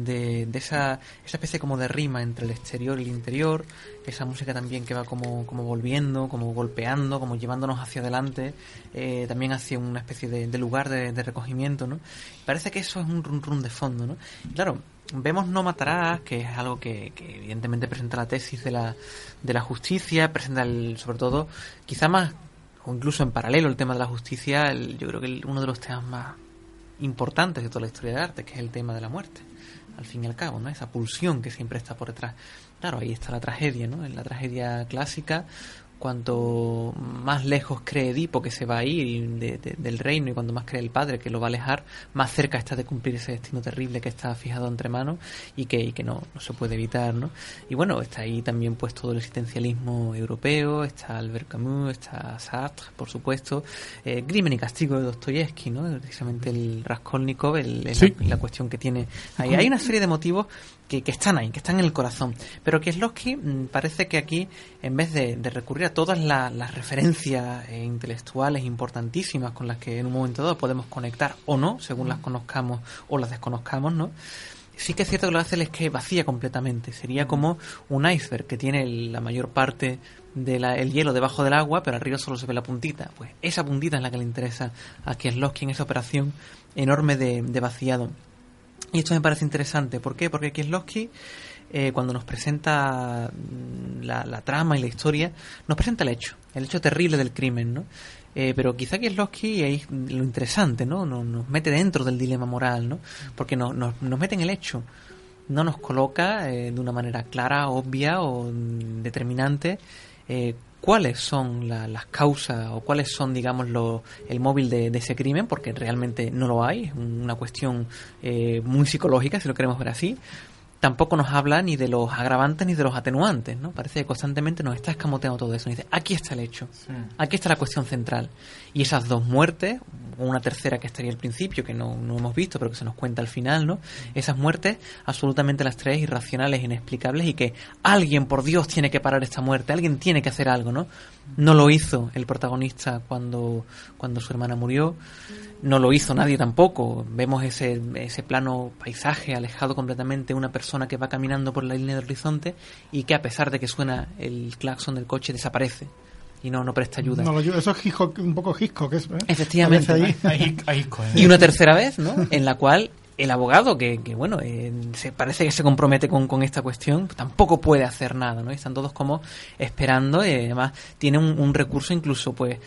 de, de esa, esa especie como de rima entre el exterior y el interior, esa música también que va como, como volviendo, como golpeando, como llevándonos hacia adelante, eh, también hacia una especie de, lugar de, recogimiento, ¿no? Parece que eso es un run run de fondo, ¿no? claro, vemos No Matarás, que es algo que, evidentemente presenta la tesis de la, de la justicia, presenta el, sobre todo, quizá más, o incluso en paralelo el tema de la justicia, yo creo que uno de los temas más importantes de toda la historia del arte, que es el tema de la muerte al fin y al cabo, ¿no? Esa pulsión que siempre está por detrás. Claro, ahí está la tragedia, ¿no? En la tragedia clásica, cuanto más lejos cree Edipo que se va a ir del reino y cuando más cree el padre que lo va a alejar, más cerca está de cumplir ese destino terrible que está fijado entre manos y que, que no, no, se puede evitar, ¿no? Y bueno, está ahí también pues todo el existencialismo europeo, está Albert Camus, está Sartre, por supuesto, eh, Crimen y Castigo de Dostoyevsky, ¿no? Precisamente el Raskolnikov, el, la, cuestión que tiene ahí. Hay una serie de motivos que, están ahí, que están en el corazón. Pero Kieslowski mm, parece que aquí, en vez de, recurrir a todas las referencias eh, intelectuales importantísimas con las que en un momento dado podemos conectar o no, según las conozcamos o las desconozcamos, ¿no? Sí que es cierto que lo hace es que vacía completamente. Sería como un iceberg que tiene la mayor parte del hielo debajo del agua, pero arriba solo se ve la puntita. Pues esa puntita es la que le interesa a Kieslowski en esa operación enorme de, de vaciado. Y esto me parece interesante. ¿Por qué? Porque Kieslowski, eh, cuando nos presenta mm, la, trama y la historia, nos presenta el hecho, el hecho terrible del crimen, ¿no? Eh, pero quizá Kieslowski es lo interesante, ¿no? Nos, mete dentro del dilema moral, ¿no? Porque nos, nos, mete en el hecho. No nos coloca eh, de una manera clara, obvia o determinante eh, cuáles son las causas o cuáles son, digamos, el móvil de, ese crimen, porque realmente no lo hay, es una cuestión eh, muy psicológica, si lo queremos ver así. Tampoco nos habla ni de los agravantes ni de los atenuantes, ¿no? Parece que constantemente nos está escamoteando todo eso. Nos dice, aquí está el hecho, aquí está la cuestión central. Y esas dos muertes, una tercera que estaría al principio, que no, no, hemos visto, pero que se nos cuenta al final, ¿no? Esas muertes, absolutamente las tres irracionales, inexplicables, y que alguien, por Dios, tiene que parar esta muerte, alguien tiene que hacer algo, ¿no? No lo hizo el protagonista cuando, cuando su hermana murió, no lo hizo nadie tampoco. Vemos ese, ese plano paisaje alejado completamente, una persona que va caminando por la línea del horizonte y que a pesar de que suena el claxon del coche desaparece y no, no presta ayuda. No, eso es un poco Hitchcock. Es, ¿eh? Efectivamente. Ahí. ¿eh? Y una tercera vez, ¿no? en la cual el abogado, que, que bueno, eh, se parece que se compromete con, con, esta cuestión, tampoco puede hacer nada, ¿no? están todos como esperando y además tiene un, un recurso incluso, pues,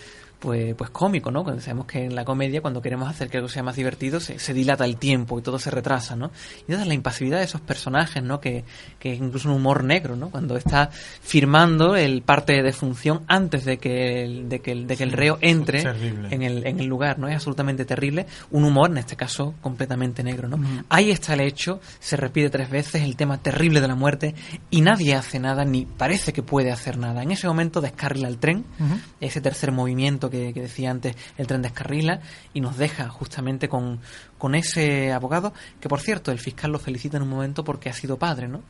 pues, pues cómico, ¿no? Cuando sabemos que en la comedia, cuando queremos hacer que algo sea más divertido, se, se dilata el tiempo y todo se retrasa, ¿no? Y entonces la impasividad de esos personajes, ¿no? Que, que es incluso un humor negro, ¿no? Cuando está firmando el parte de función antes de que el, de que el, de que el reo entre en el, en el lugar, ¿no? Es absolutamente terrible. Un humor, en este caso, completamente negro, ¿no? Ahí está el hecho, se repite tres veces el tema terrible de la muerte y nadie hace nada, ni parece que puede hacer nada. En ese momento descarrila el tren, ese tercer movimiento que, decía antes, el tren descarrila y nos deja justamente con, con ese abogado, que por cierto, el fiscal lo felicita en un momento porque ha sido padre, ¿no?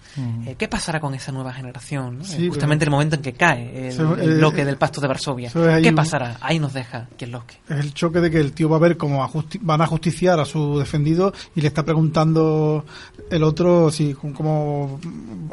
Eh, ¿Qué pasará con esa nueva generación? Eh, justamente el momento en que cae el, eh, bloque del Pacto de Varsovia. ¿Qué pasará? Ahí nos deja que Es el choque de que el tío va a ver cómo van a justiciar a su defendido y le está preguntando el otro si cómo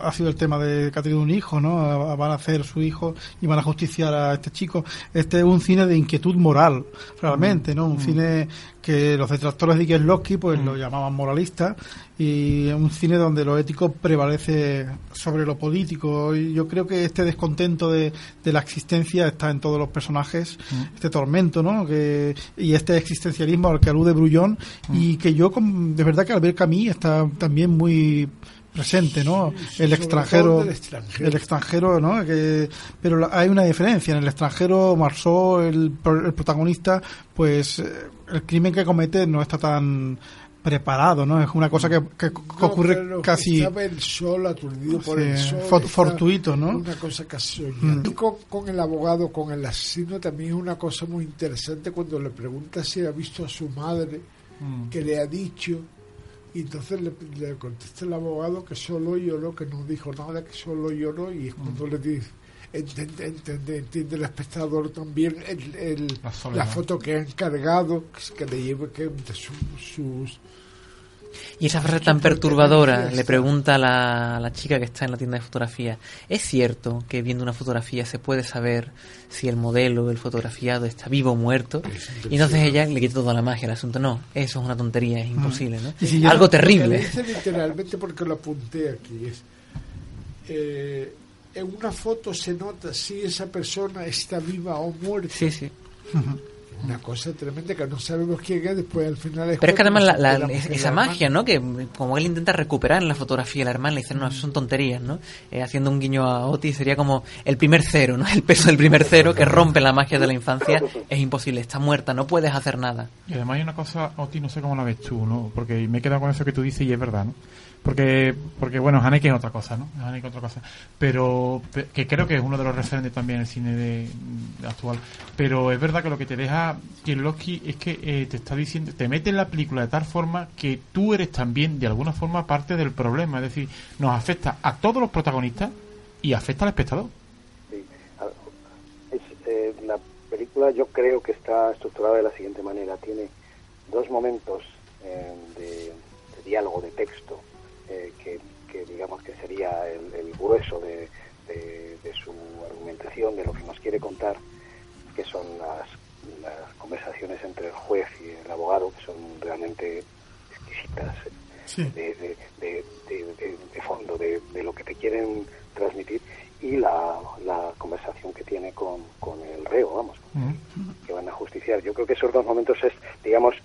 ha sido el tema de que ha tenido un hijo, ¿no? Van a hacer su hijo y van a justiciar a este chico. Este es un cine de inquietud moral, realmente, ¿no? Un mm. cine que los detractores de Kieslowski pues lo mm. llamaban moralista y un cine donde lo ético prevalece sobre lo político y yo creo que este descontento de, de la existencia está en todos los personajes mm. este tormento no que y este existencialismo al que alude Brullón y que yo de verdad que al ver Camille está también muy presente, ¿no? el extranjero, el extranjero, ¿no? Que, pero hay una diferencia. En el extranjero, Marceau, el, el protagonista, pues eh, el crimen que comete no está tan preparado, ¿no? Es una cosa que, que, ocurre casi... el sol, aturdido por el sol. fortuito, ¿no? Una cosa casi mm. Y con, con, el abogado, con el asesino, también es una cosa muy interesante cuando le pregunta si ha visto a su madre, mm. que le ha dicho Y entonces le, le contesta el abogado que solo lloró, que no dijo nada, que solo lloró, y es cuando le dice, entiende, entiende, entiende el espectador también el, el- La foto que ha encargado, que, que le lleve que de su- sus... Y esa frase tan perturbadora le pregunta a la, a la chica que está en la tienda de fotografía, ¿es cierto que viendo una fotografía se puede saber si el modelo del fotografiado está vivo o muerto? Y entonces ella le quita toda la magia al asunto. No, eso es una tontería, es imposible, ¿no? Si Algo Lo terrible. dice literalmente porque lo apunté aquí es eh, en una foto se nota si esa persona está viva o muerta. Sí, sí. Una cosa tremenda que no sabemos quién es, después al final Pero es que además la- la- la mujer esa magia, ¿no? Que como él intenta recuperar en la fotografía, la hermana le dice, no, eso son tonterías, ¿no? Eh, haciendo un guiño a Oti sería como el primer cero, ¿no? (laughs) El peso del primer cero que rompe la magia de la infancia. Es imposible, está muerta, no puedes hacer nada. Y además hay una cosa, Oti, no sé cómo la ves tú, ¿no? Porque me he quedado con eso que tú dices y es verdad, ¿no? Porque, porque bueno, Haneke es otra cosa, ¿no? Haneke es otra cosa. Pero, pe- que creo que es uno de los referentes también en el cine de, actual. Pero es verdad que lo que te deja Kieslowski es que eh, te está diciendo, te mete en la película de tal forma que tú eres también, de alguna forma, parte del problema. Es decir, nos afecta a todos los protagonistas y afecta al espectador. Sí. Es, eh, la película yo creo que está estructurada de la siguiente manera. Tiene dos momentos eh, de diálogo, de texto, eh, que, que digamos que sería el, el grueso de, de- de su argumentación, de lo que nos quiere contar, que son las, las conversaciones entre el juez y el abogado, que son realmente exquisitas Sí. de, de, fondo, de, lo que te quieren transmitir, y la, la conversación que tiene con, con el reo, vamos, que van a justiciar. Yo creo que esos dos momentos es, digamos,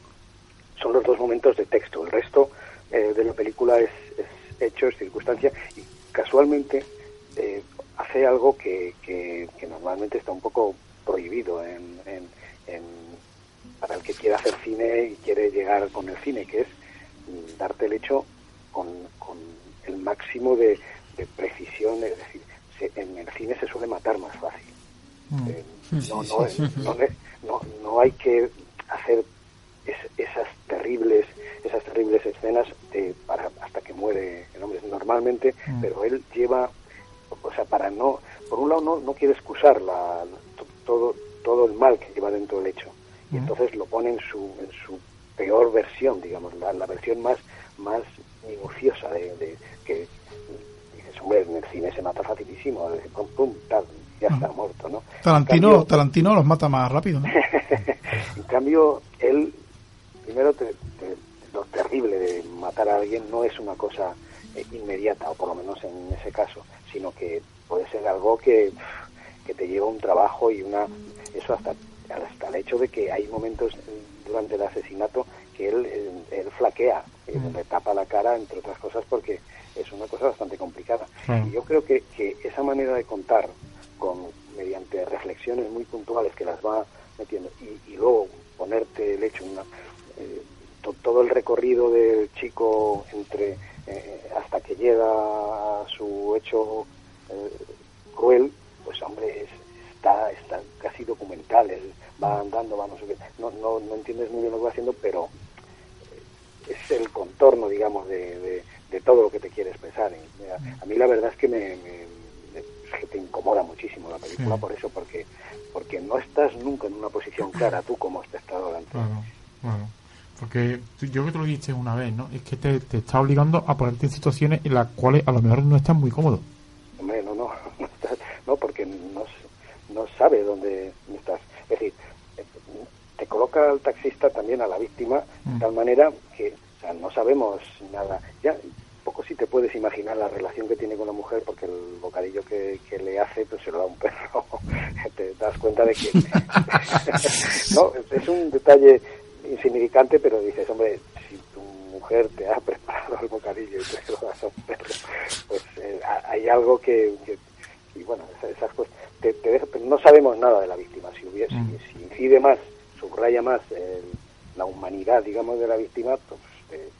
son los dos momentos de texto. El resto eh, de la película es, es hecho, es circunstancia, y casualmente eh, hace algo que, que, que normalmente está un poco prohibido en, en- en- para el que quiere hacer cine y quiere llegar con el cine, que es mm, darte el hecho con, con el máximo de, de precisión, es decir, se- en el cine se suele matar más fácil. Mm. Eh, no, no, no, no- no hay que hacer es- esas terribles esas terribles escenas de, para, hasta que muere el hombre normalmente Mm. pero él lleva o sea para no por un lado no, no quiere excusar la, to- todo todo el mal que lleva dentro del hecho y Mm. entonces lo pone en su en su peor versión digamos la, la versión más más minuciosa de, de que dices hombre en el cine se mata facilísimo de pum pum tal ya está muerto no Tarantino, cambio- Tarantino los mata más rápido. ¿no? (laughs) en cambio, él, primero, te- te- lo terrible de matar a alguien no es una cosa eh, inmediata, o por lo menos en ese caso, sino que puede ser algo que, que te lleva un trabajo y una. Eso hasta, hasta el hecho de que hay momentos eh, durante el asesinato que él, él flaquea, eh, le tapa la cara, entre otras cosas, porque es una cosa bastante complicada. Claro. Y yo creo que, que esa manera de contar, con mediante reflexiones muy puntuales que las va metiendo, y, y luego ponerte el hecho, una, eh, to- todo el recorrido del chico entre eh, hasta que llega a su hecho eh, cruel, pues hombre, es- está, está casi documental, él va andando, va no sé qué, no, no, no entiendes muy bien lo que va haciendo, pero es el contorno, digamos, de, de, de todo lo que te quiere expresar. A, a mí la verdad es que me, me- que te incomoda muchísimo la película Sí. por eso, porque porque no estás nunca en una posición clara tú como espectador ante claro. Porque tú- yo que te lo dijiste una vez, ¿no? Es que te, te está obligando a ponerte en situaciones en las cuales a lo mejor no estás muy cómodo. Hombre, no, no, (laughs) no, porque no, no sabe dónde estás. Es decir, te coloca al taxista también a la víctima de Mm. tal manera que o sea, no sabemos nada. Ya, poco si te puedes imaginar la relación que tiene con la mujer, porque el bocadillo que, que le hace, pues se lo da un perro. (laughs) te das cuenta de que. (laughs) no, es un detalle insignificante, pero dices, hombre, si tu mujer te ha (laughs) preparado el bocadillo y te lo das a un perro, pues eh, ha- hay algo que, que- y bueno, esas, cosas, te, te deja- pero no sabemos nada de la víctima. Si, hubiera, Mm. si, si incide más, subraya más el- la humanidad, digamos, de la víctima, pues te-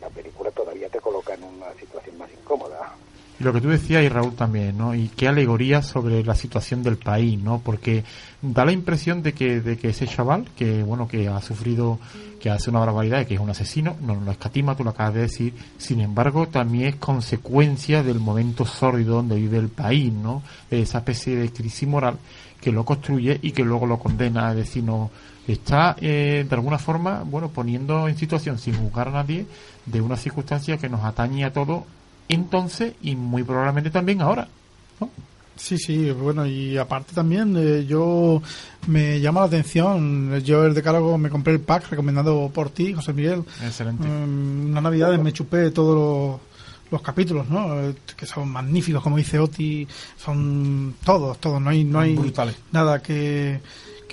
la película todavía te coloca en una situación más incómoda. Y lo que tú decías, y Raúl también, ¿no? Y qué alegoría sobre la situación del país, ¿no? Porque da la impresión de que, de que ese chaval, que bueno, que ha sufrido, que hace una barbaridad, que es un asesino, no lo escatima, tú lo acabas de decir, sin embargo, también es consecuencia del momento sórdido donde vive el país, ¿no? Esa especie de crisis moral que lo construye y que luego lo condena, es decir, no está eh, de alguna forma, bueno, poniendo en situación sin juzgar a nadie de una circunstancia que nos atañe a todos entonces y muy probablemente también ahora. ¿no? Sí, sí, bueno, y aparte también eh, yo me llama la atención, yo el decálogo me compré el pack recomendado por ti, José Miguel. Excelente. Mm, una Navidad me chupé todos los, los capítulos, ¿no? Eh, Que son magníficos, como dice Oti, son todos, todos, no hay, no hay Brutales. nada que,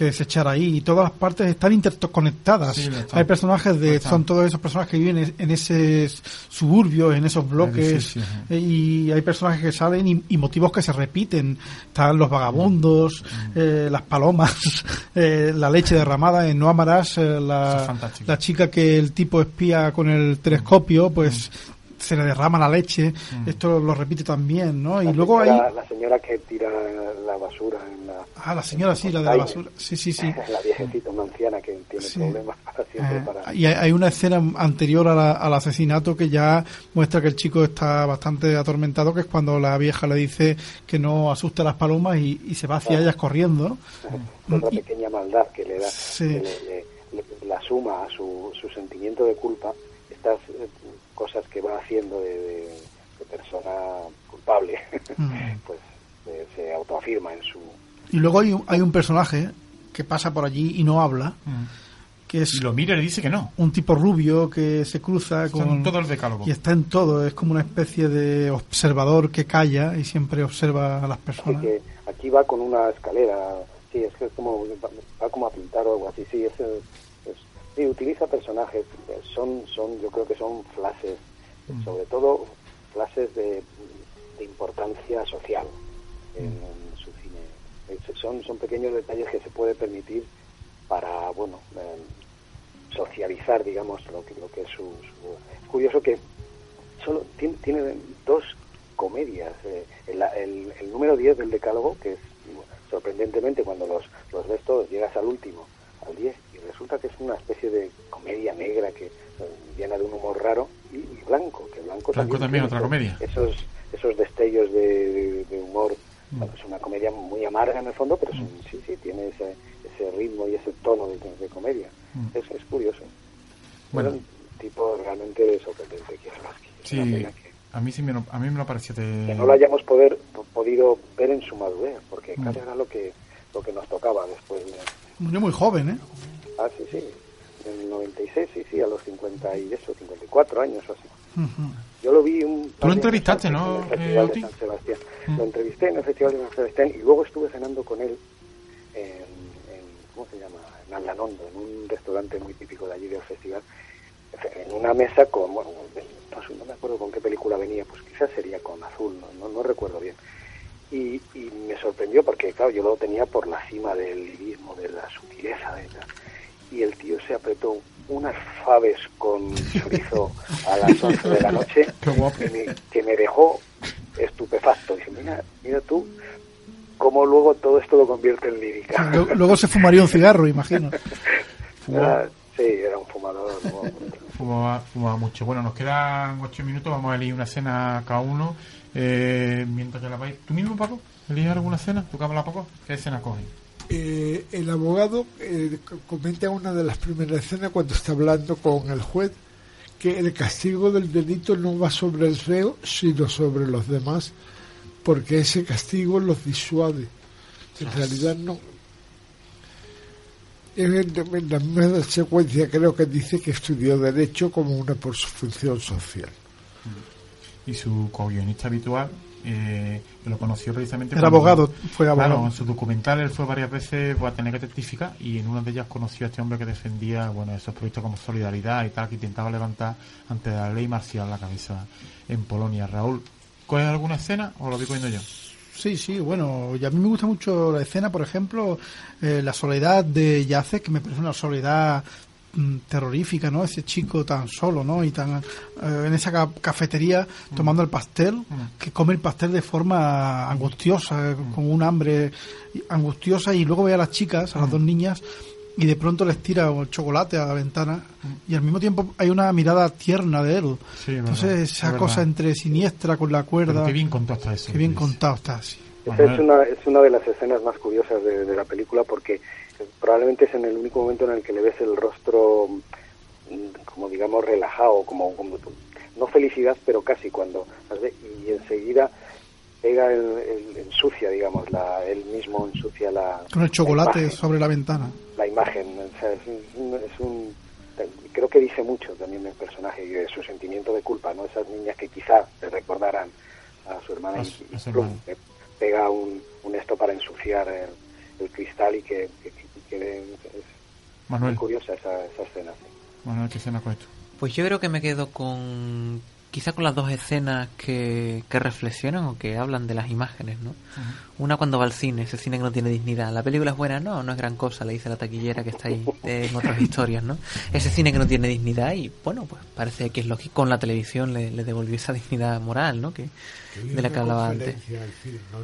que desechar ahí y todas las partes están interconectadas. Sí, hay personajes de, están. son todos esos personajes que viven en- ese suburbio, en esos bloques eh, y hay personajes que salen y, y motivos que se repiten. Están los vagabundos, Mm. eh, las palomas, (laughs) eh, la leche derramada en No Amarás, eh, es la, la chica que el tipo espía con el telescopio, pues Mm. se le derrama la leche. Esto lo repite también, ¿no? Y luego hay... La señora que tira la basura en la... Ah, la señora, sí, la de la basura. Sí, sí, sí. (laughs) La viejecita, una anciana que tiene Sí. problemas para siempre Eh, para... y hay, una escena anterior a la- al asesinato que ya muestra que el chico está bastante atormentado, que es cuando la vieja le dice que no asuste a las palomas y, y se va hacia ellas corriendo. ¿no? otra y- pequeña maldad que le da, Sí. que le, le- le- la suma a su, su sentimiento de culpa, estas eh, cosas que va haciendo de, de- de persona culpable, (laughs) Mm. pues eh, se autoafirma en su... Y luego hay un, hay un personaje que pasa por allí y no habla, Mm. que es Y lo mira y le dice que no. un tipo rubio que se cruza Está en con... todo el decálogo. Y está en todo, es como una especie de observador que calla y siempre observa a las personas. que aquí va con una escalera, sí, es que es como, va, como a pintar o algo así, sí, es, es- sí, utiliza personajes, son, son, yo creo que son flashes, Mm. sobre todo flashes de, de importancia social. Es- son, son pequeños detalles que se puede permitir para, bueno, eh, socializar, digamos, lo que, lo que es su, su- Es curioso que solo tiene, tiene dos comedias. eh, el, el- el número 10 del decálogo, que es sorprendentemente cuando los, los ves todos, llegas al último, al 10, y resulta que es una especie de comedia negra que eh, llena de un humor raro, y, y blanco, que blanco, Blanco también, otra comedia. Esos, esos destellos de, de- de humor. Mm. Bueno, es una comedia muy amarga en el fondo, pero es un- sí, sí, tiene ese, ese ritmo y ese tono de, de comedia. Mm. Es, es curioso. Bueno. Era un tipo realmente sorprendente, Kieslowski. Es Sí, pena que, a mí sí me lo, a mí me lo pareció de... que no lo hayamos poder, po- podido ver en su madurez, porque Mm. casi era lo que, lo que nos tocaba después de... Murió muy joven, ¿eh? Ah, sí, sí. En el 96, sí, sí, a los 50 y eso, 54 años o así. Yo lo vi un... Tú lo entrevistaste, ¿no, En el Festival eh, de San Sebastián. Mm. Lo entrevisté en el Festival de San Sebastián y luego estuve cenando con él en, en ¿cómo se llama? En Aldanondo, en un restaurante muy típico de allí del festival, en una mesa con, bueno, no, me acuerdo con qué película venía, pues quizás sería con Azul, no, no, no recuerdo bien. Y, y me sorprendió porque, claro, yo lo tenía por la cima del lirismo, de la sutileza, de tal. Y el tío se apretó unas faves con chorizo a las 11 de la noche (laughs) que me, que me dejó estupefacto. Dice, mira, mira tú cómo luego todo esto lo convierte en lírica. Luego, se fumaría un cigarro, imagino. (laughs) Era- sí, era un fumador. Fumaba, fumaba mucho. Bueno, nos quedan ocho minutos, vamos a elegir una escena cada uno. Eh, mientras que la vais. ¿Tú mismo, Paco? ¿Eliges alguna escena? ¿Tú que hablas poco? ¿Qué escena coges? Eh, el abogado eh, comenta una de las primeras escenas cuando está hablando con el juez que el castigo del delito no va sobre el reo sino sobre los demás porque ese castigo los disuade. En realidad no. En la misma secuencia creo que dice que estudió derecho como una por su función social. Y su co-guionista habitual, eh, que lo conoció precisamente. Era cuando- abogado, fue abogado. Claro, en su documental él fue varias veces a tener que testificar y en una de ellas conoció a este hombre que defendía bueno esos proyectos como Solidaridad y tal, que intentaba levantar ante la ley marcial la cabeza en Polonia. Raúl, ¿coges alguna escena o lo voy cogiendo yo? Sí, sí, bueno, y a mí me gusta mucho la escena, por ejemplo, eh, la soledad de Yacek, que me parece una soledad terrorífica, ¿no? Ese chico tan solo, ¿no? Y tan eh, en esa cafetería tomando el pastel, que come el pastel de forma angustiosa, con un hambre angustiosa y luego ve a las chicas, a las dos niñas y de pronto les tira el chocolate a la ventana y al mismo tiempo hay una mirada tierna de él. Entonces esa cosa entre siniestra con la cuerda. qué bien contado está eso. Qué bien contado está, así. es una, es una de las escenas más curiosas de, la película porque probablemente es en el único momento en el que le ves el rostro mm, como digamos relajado, como, como no felicidad, pero casi cuando y enseguida pega el, ensucia, digamos, la, él mismo ensucia la... Con el chocolate sobre la ventana. La imagen, es, un, Creo que dice mucho también del personaje y de su sentimiento de culpa, ¿no? Esas niñas que quizá le recordaran a su hermana y, pega un, esto para ensuciar el, cristal y que, es muy curiosa esa, esa escena. Manuel, ¿qué escena con esto? Pues yo creo que me quedo con quizá con las dos escenas que, que reflexionan o que hablan de las imágenes, ¿no? Una cuando va al cine, ese cine que no tiene dignidad. La película es buena, no, no es gran cosa, le dice la taquillera que está ahí en otras historias, ¿no? Ese cine que no tiene dignidad y, bueno, pues parece que es lógico, con la televisión le, le devolvió esa dignidad moral, ¿no? Que, de la que hablaba antes.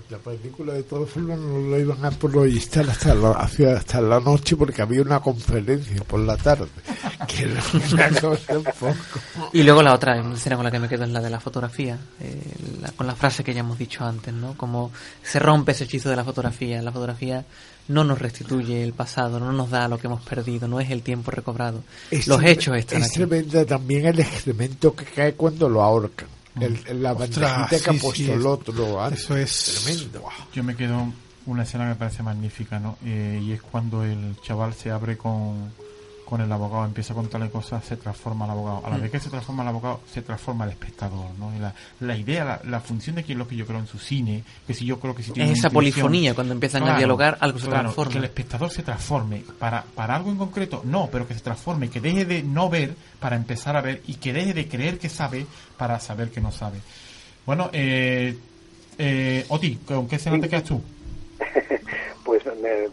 La película de todos formas no lo iban a proyectar hasta la, hasta la noche porque había una conferencia por la tarde. (laughs) Y luego la otra escena con la que me quedo es la de la fotografía, eh, con la frase que ya hemos dicho antes, ¿no? Como se rompe ese hechizo de la fotografía. La fotografía no nos restituye el pasado, no nos da lo que hemos perdido, no es el tiempo recobrado. Los hechos están es tremendo también el excremento que cae cuando lo ahorcan el, la bandejita que ha puesto el otro. Eso es tremendo. Yo me quedo una escena que me parece magnífica, ¿no? Eh, y es cuando el chaval se abre con con el abogado, empieza a contarle cosas, se transforma el abogado. A la mm. vez que se transforma el abogado, se transforma el espectador, ¿no? Y la, la idea, la, función de quien lo que yo creo en su cine, que si yo creo que si tiene Es esa polifonía, cuando empiezan a dialogar, algo se transforma. Que el espectador se transforme para, para algo en concreto, no, pero que se transforme, que deje de no ver para empezar a ver y que deje de creer que sabe para saber que no sabe. Bueno, eh, eh, Oti, ¿con qué escena te quedas tú? (laughs) pues me,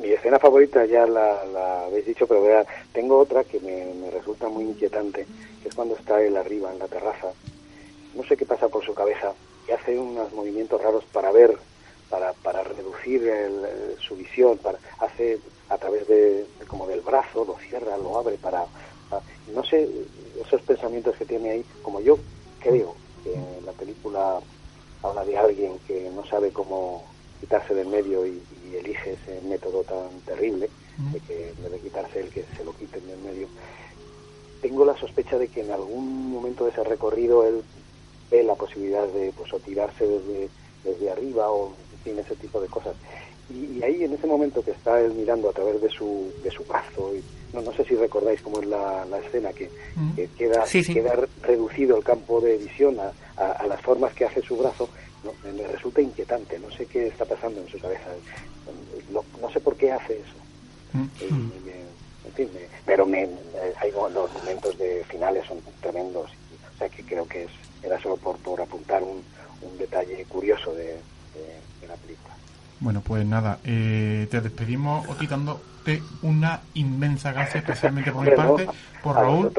mi escena favorita ya la, habéis dicho, pero vea, tengo otra que me, resulta muy inquietante, que es cuando está él arriba en la terraza. No sé qué pasa por su cabeza y hace unos movimientos raros para ver, para, para reducir su visión, para, hace a través de, como del brazo, lo cierra, lo abre para, no sé, esos pensamientos que tiene ahí, como yo creo que la película habla de alguien que no sabe cómo quitarse del medio y, elige ese método tan terrible de que debe quitarse el que se lo quiten del medio. Tengo la sospecha de que en algún momento de ese recorrido él ve la posibilidad de pues o tirarse desde, desde arriba o en ese tipo de cosas. Y, ahí en ese momento que está él mirando a través de su, de su brazo, y, no, no sé si recordáis cómo es la, la escena, que, queda, queda reducido el campo de visión a, a, las formas que hace su brazo, ¿no? me resulta inquietante, no sé qué está pasando en su cabeza no, sé por qué hace eso. Mm. en fin, pero me, hay, los momentos de finales son tremendos. o sea que creo que es, era solo por, por apuntar un, un detalle curioso de, la película. Bueno, pues nada, eh, te despedimos quitándote una inmensa gracia, especialmente por mi parte, por Raúl,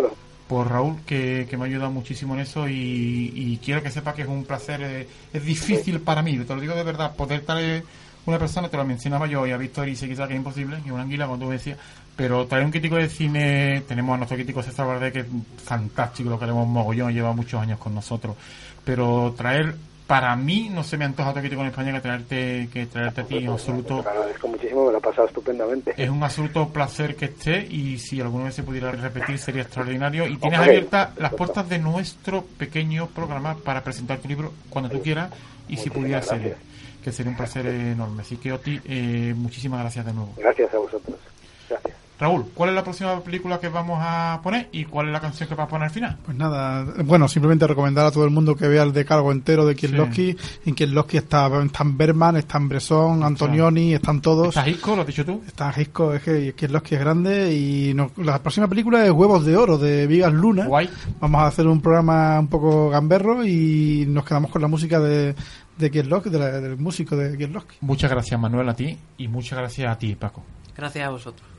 por Raúl que, que, me ha ayudado muchísimo en eso y, quiero que sepa que es un placer, eh, es difícil para mí, te lo digo de verdad, poder traer una persona, te lo mencionaba yo, y ha visto y quizás que es imposible, que una anguila, como tú decías, pero traer un crítico de cine, tenemos a nuestro crítico César Valdez, que es fantástico, lo queremos mogollón, lleva muchos años con nosotros, pero traer para mí no se me antoja crítico en España que traerte, que traerte a ti en absoluto. Te agradezco muchísimo, me lo he pasado estupendamente. Es un absoluto placer que esté y si alguna vez se pudiera repetir sería extraordinario. Y tienes abiertas las puertas de nuestro pequeño programa para presentar tu libro cuando tú quieras y si pudiera ser que sería un placer enorme. Así que, Oti, eh, muchísimas gracias de nuevo. Gracias a vosotros. Gracias. Raúl, ¿cuál es la próxima película que vamos a poner y cuál es la canción que vas a poner al final? Pues nada, bueno, simplemente recomendar a todo el mundo que vea el decálogo entero de Kieslowski. Sí. En Kieslowski está, están Berman, están Bresson, Antonioni, están todos. ¿Está Gisco, lo has dicho tú? Está Gisco, es que Kieslowski es grande y la próxima película es Huevos de Oro de Vigas Luna. Guay. Vamos a hacer un programa un poco gamberro y nos quedamos con la música de, de Kieslowski, del músico de Kieslowski. Muchas gracias Manuel a ti y muchas gracias a ti Paco. Gracias a vosotros.